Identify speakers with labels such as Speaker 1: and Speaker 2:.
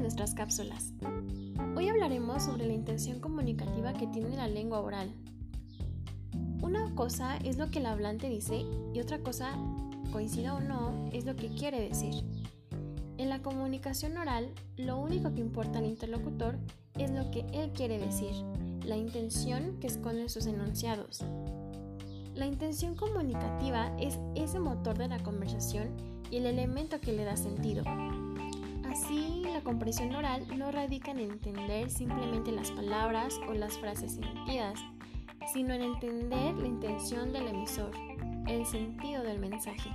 Speaker 1: nuestras cápsulas. Hoy hablaremos sobre la intención comunicativa que tiene la lengua oral. Una cosa es lo que el hablante dice y otra cosa, coincida o no, es lo que quiere decir. En la comunicación oral, lo único que importa al interlocutor es lo que él quiere decir, la intención que esconde sus enunciados. La intención comunicativa es ese motor de la conversación y el elemento que le da sentido. La comprensión oral no radica en entender simplemente las palabras o las frases emitidas, sino en entender la intención del emisor, el sentido del mensaje.